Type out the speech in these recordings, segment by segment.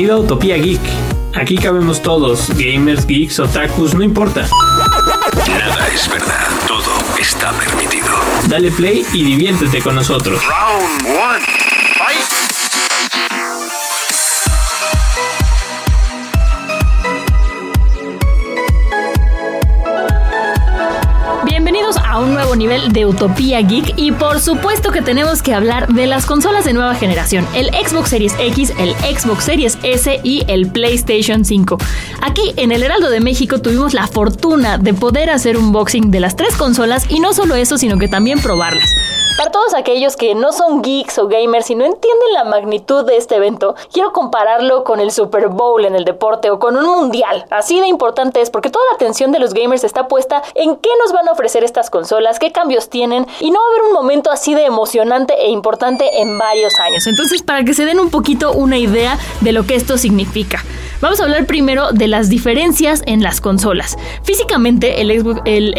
Bienvenido a Utopía Geek. Aquí cabemos todos, gamers, geeks, otakus, no importa. Nada es verdad, todo está permitido. Dale play y diviértete con nosotros. Round one. Nivel de Utopía Geek y por supuesto que tenemos que hablar de las consolas de nueva generación, el Xbox Series X, el Xbox Series S y el PlayStation 5. Aquí en el Heraldo de México tuvimos la fortuna de poder hacer un unboxing de las tres consolas y no solo eso, sino que también probarlas. Para todos aquellos que no son geeks o gamers y no entienden la magnitud de este evento, quiero compararlo con el Super Bowl en el deporte o con un mundial. Así de importante es porque toda la atención de los gamers está puesta en qué nos van a ofrecer estas consolas, qué cambios tienen y no va a haber un momento así de emocionante e importante en varios años. Entonces, para que se den un poquito una idea de lo que esto significa. Vamos a hablar primero de las diferencias en las consolas. Físicamente, el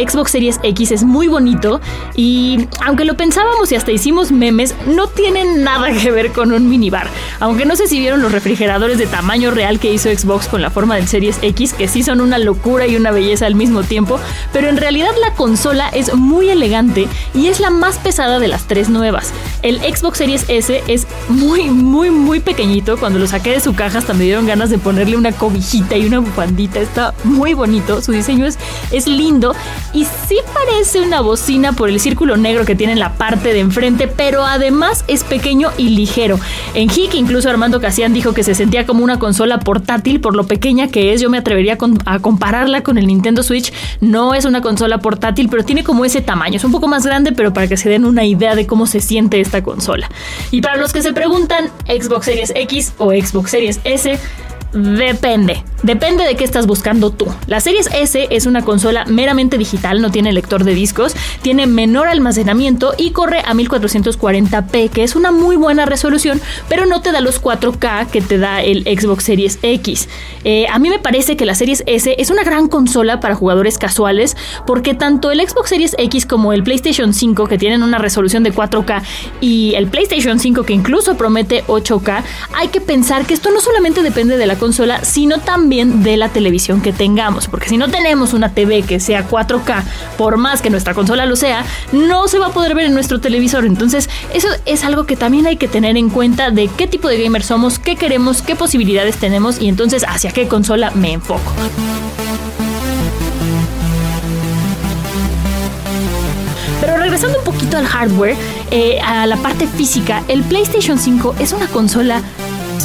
Xbox, Series X es muy bonito y aunque lo pensábamos y hasta hicimos memes, no tiene nada que ver con un minibar. Aunque no sé si vieron los refrigeradores de tamaño real que hizo Xbox con la forma del Series X, que sí son una locura y una belleza al mismo tiempo, pero en realidad la consola es muy elegante y es la más pesada de las tres nuevas. El Xbox Series S es muy, muy, muy pequeñito. Cuando lo saqué de su caja hasta me dieron ganas de ponerle una cobijita y una bufandita. Está muy bonito. Su diseño es, es lindo y sí parece una bocina por el círculo negro que tiene en la parte de enfrente, pero además es pequeño y ligero. En Hick incluso Armando Casian dijo que se sentía como una consola portátil por lo pequeña que es. Yo me atrevería a compararla con el Nintendo Switch. No es una consola portátil, pero tiene como ese tamaño. Es un poco más grande, pero para que se den una idea de cómo se siente esta consola. Y para los que se preguntan, Xbox Series X o Xbox Series S, Depende. Depende de qué estás buscando tú. La Series S es una consola meramente digital, no tiene lector de discos, tiene menor almacenamiento y corre a 1440p, que es una muy buena resolución, pero no te da los 4K que te da el Xbox Series X. Eh, a mí me parece que la Series S es una gran consola para jugadores casuales, porque tanto el Xbox Series X como el PlayStation 5, que tienen una resolución de 4K, y el PlayStation 5, que incluso promete 8K, hay que pensar que esto no solamente depende de la consola, sino también de la televisión que tengamos. Porque si no tenemos una TV que sea 4K, por más que nuestra consola lo sea, no se va a poder ver en nuestro televisor. Entonces, eso es algo que también hay que tener en cuenta de qué tipo de gamer somos, qué queremos, qué posibilidades tenemos y entonces hacia qué consola me enfoco. Pero regresando un poquito al hardware, eh, a la parte física, el PlayStation 5 es una consola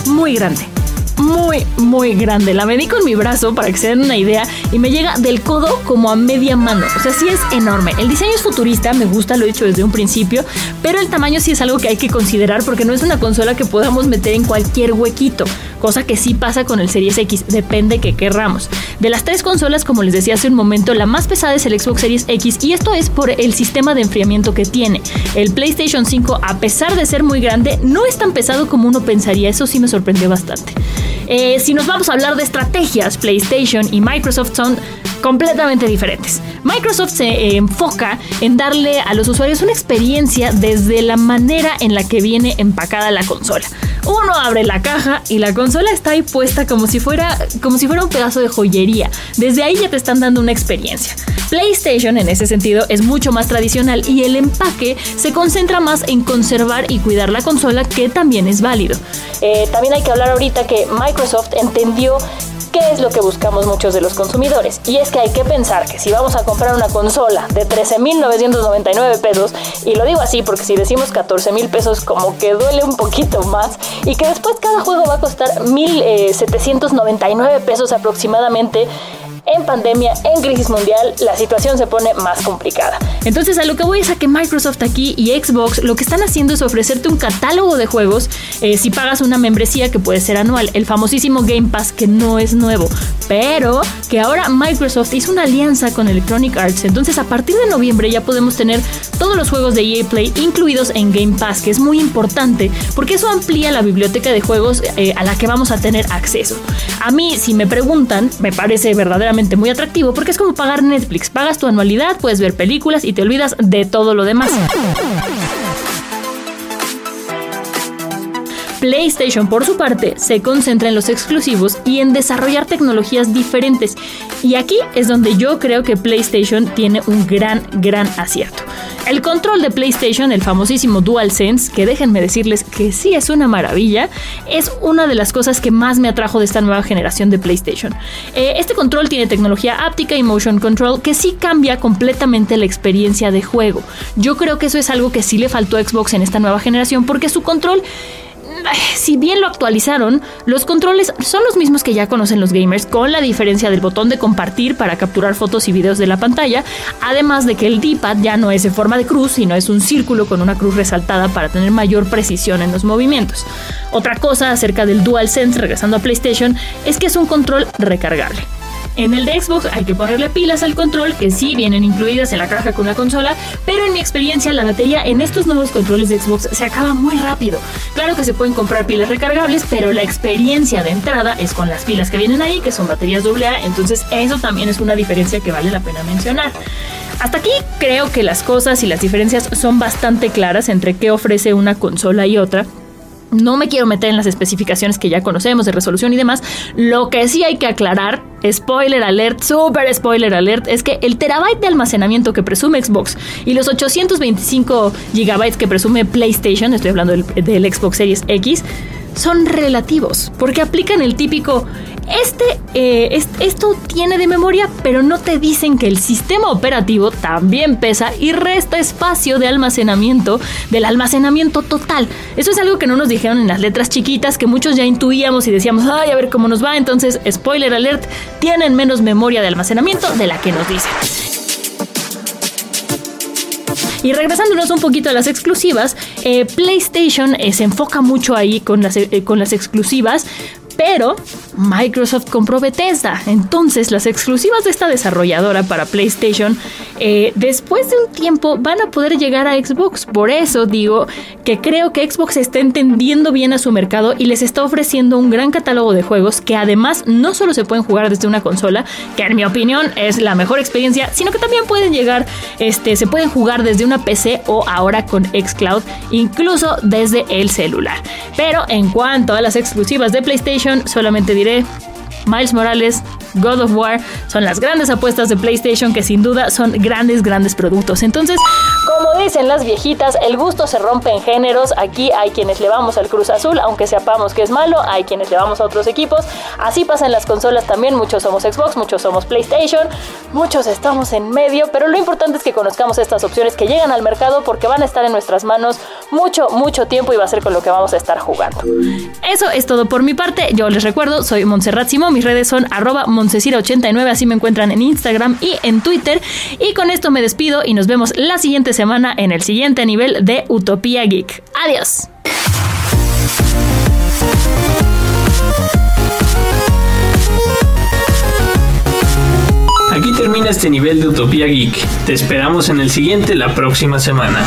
muy grande. Muy, muy grande. La medí con mi brazo para que se den una idea y me llega del codo como a media mano. O sea, sí es enorme. El diseño es futurista, me gusta, lo he dicho desde un principio, pero el tamaño sí es algo que hay que considerar porque no es una consola que podamos meter en cualquier huequito, cosa que sí pasa con el Series X, depende que querramos. De las tres consolas, como les decía hace un momento, la más pesada es el Xbox Series X y esto es por el sistema de enfriamiento que tiene. El PlayStation 5, a pesar de ser muy grande, no es tan pesado como uno pensaría, eso sí me sorprendió bastante. Eh, si nos vamos a hablar de estrategias, PlayStation y Microsoft son completamente diferentes. Microsoft se eh, enfoca en darle a los usuarios una experiencia desde la manera en la que viene empacada la consola. Uno abre la caja y la consola está ahí puesta como si fuera como si fuera un pedazo de joyería. Desde ahí ya te están dando una experiencia. PlayStation en ese sentido es mucho más tradicional y el empaque se concentra más en conservar y cuidar la consola que también es válido. Eh, también hay que hablar ahorita que Microsoft entendió qué es lo que buscamos muchos de los consumidores. Y es que hay que pensar que si vamos a comprar una consola de 13.999 pesos, y lo digo así porque si decimos 14 mil pesos como que duele un poquito más, y que después cada juego va a costar 1.799 pesos aproximadamente, en pandemia, en crisis mundial, la situación se pone más complicada. Entonces a lo que voy es a que Microsoft aquí y Xbox lo que están haciendo es ofrecerte un catálogo de juegos eh, si pagas una membresía que puede ser anual, el famosísimo Game Pass que no es nuevo, pero que ahora Microsoft hizo una alianza con Electronic Arts, entonces a partir de noviembre ya podemos tener todos los juegos de EA Play incluidos en Game Pass, que es muy importante porque eso amplía la biblioteca de juegos eh, a la que vamos a tener acceso. A mí, si me preguntan, me parece verdaderamente muy atractivo porque es como pagar Netflix, pagas tu anualidad, puedes ver películas y te olvidas de todo lo demás. PlayStation, por su parte, se concentra en los exclusivos y en desarrollar tecnologías diferentes. Y aquí es donde yo creo que PlayStation tiene un gran, gran acierto. El control de PlayStation, el famosísimo DualSense, que déjenme decirles que sí es una maravilla, es una de las cosas que más me atrajo de esta nueva generación de PlayStation. Eh, este control tiene tecnología áptica y motion control que sí cambia completamente la experiencia de juego. Yo creo que eso es algo que sí le faltó a Xbox en esta nueva generación porque su control si bien lo actualizaron, los controles son los mismos que ya conocen los gamers, con la diferencia del botón de compartir para capturar fotos y videos de la pantalla, además de que el D-pad ya no es en forma de cruz, sino es un círculo con una cruz resaltada para tener mayor precisión en los movimientos. Otra cosa acerca del DualSense, regresando a PlayStation, es que es un control recargable. En el de Xbox hay que ponerle pilas al control, que sí vienen incluidas en la caja con la consola, pero en mi experiencia la batería en estos nuevos controles de Xbox se acaba muy rápido. Claro que se pueden comprar pilas recargables, pero la experiencia de entrada es con las pilas que vienen ahí, que son baterías AA, entonces eso también es una diferencia que vale la pena mencionar. Hasta aquí creo que las cosas y las diferencias son bastante claras entre qué ofrece una consola y otra. No me quiero meter en las especificaciones que ya conocemos de resolución y demás. Lo que sí hay que aclarar, spoiler alert, super spoiler alert, es que el terabyte de almacenamiento que presume Xbox y los 825 gigabytes que presume PlayStation, estoy hablando del, del Xbox Series X, son relativos, porque aplican el típico, este, eh, esto tiene de memoria, pero no te dicen que el sistema operativo también pesa y resta espacio de almacenamiento del almacenamiento total. Eso es algo que no nos dijeron en las letras chiquitas, que muchos ya intuíamos y decíamos, ay, a ver cómo nos va. Entonces, spoiler alert, tienen menos memoria de almacenamiento de la que nos dicen. Y regresándonos un poquito a las exclusivas, eh, PlayStation eh, se enfoca mucho ahí con las, con las exclusivas, pero Microsoft compró Bethesda. Entonces las exclusivas de esta desarrolladora para PlayStation eh, después de un tiempo van a poder llegar a Xbox. Por eso digo que creo que Xbox está entendiendo bien a su mercado y les está ofreciendo un gran catálogo de juegos que además no solo se pueden jugar desde una consola, que en mi opinión es la mejor experiencia, sino que también pueden llegar, este, se pueden jugar desde una PC o ahora con Xcloud, incluso desde el celular. Pero en cuanto a las exclusivas de PlayStation, solamente diré Miles Morales, God of War, son las grandes apuestas de PlayStation que sin duda son grandes, grandes productos. Entonces, como dicen las viejitas, el gusto se rompe en géneros. Aquí hay quienes le vamos al Cruz Azul, aunque sepamos que es malo, hay quienes le vamos a otros equipos. Así pasa en las consolas también, muchos somos Xbox, muchos somos PlayStation, muchos estamos en medio, pero lo importante es que conozcamos estas opciones que llegan al mercado porque van a estar en nuestras manos mucho, mucho tiempo y va a ser con lo que vamos a estar jugando. Eso es todo por mi parte. Yo les recuerdo, soy Montserrat Simón mis redes son arroba 89 así me encuentran en Instagram y en Twitter. Y con esto me despido y nos vemos la siguiente semana en el siguiente nivel de Utopía Geek. Adiós. Aquí termina este nivel de Utopía Geek. Te esperamos en el siguiente la próxima semana.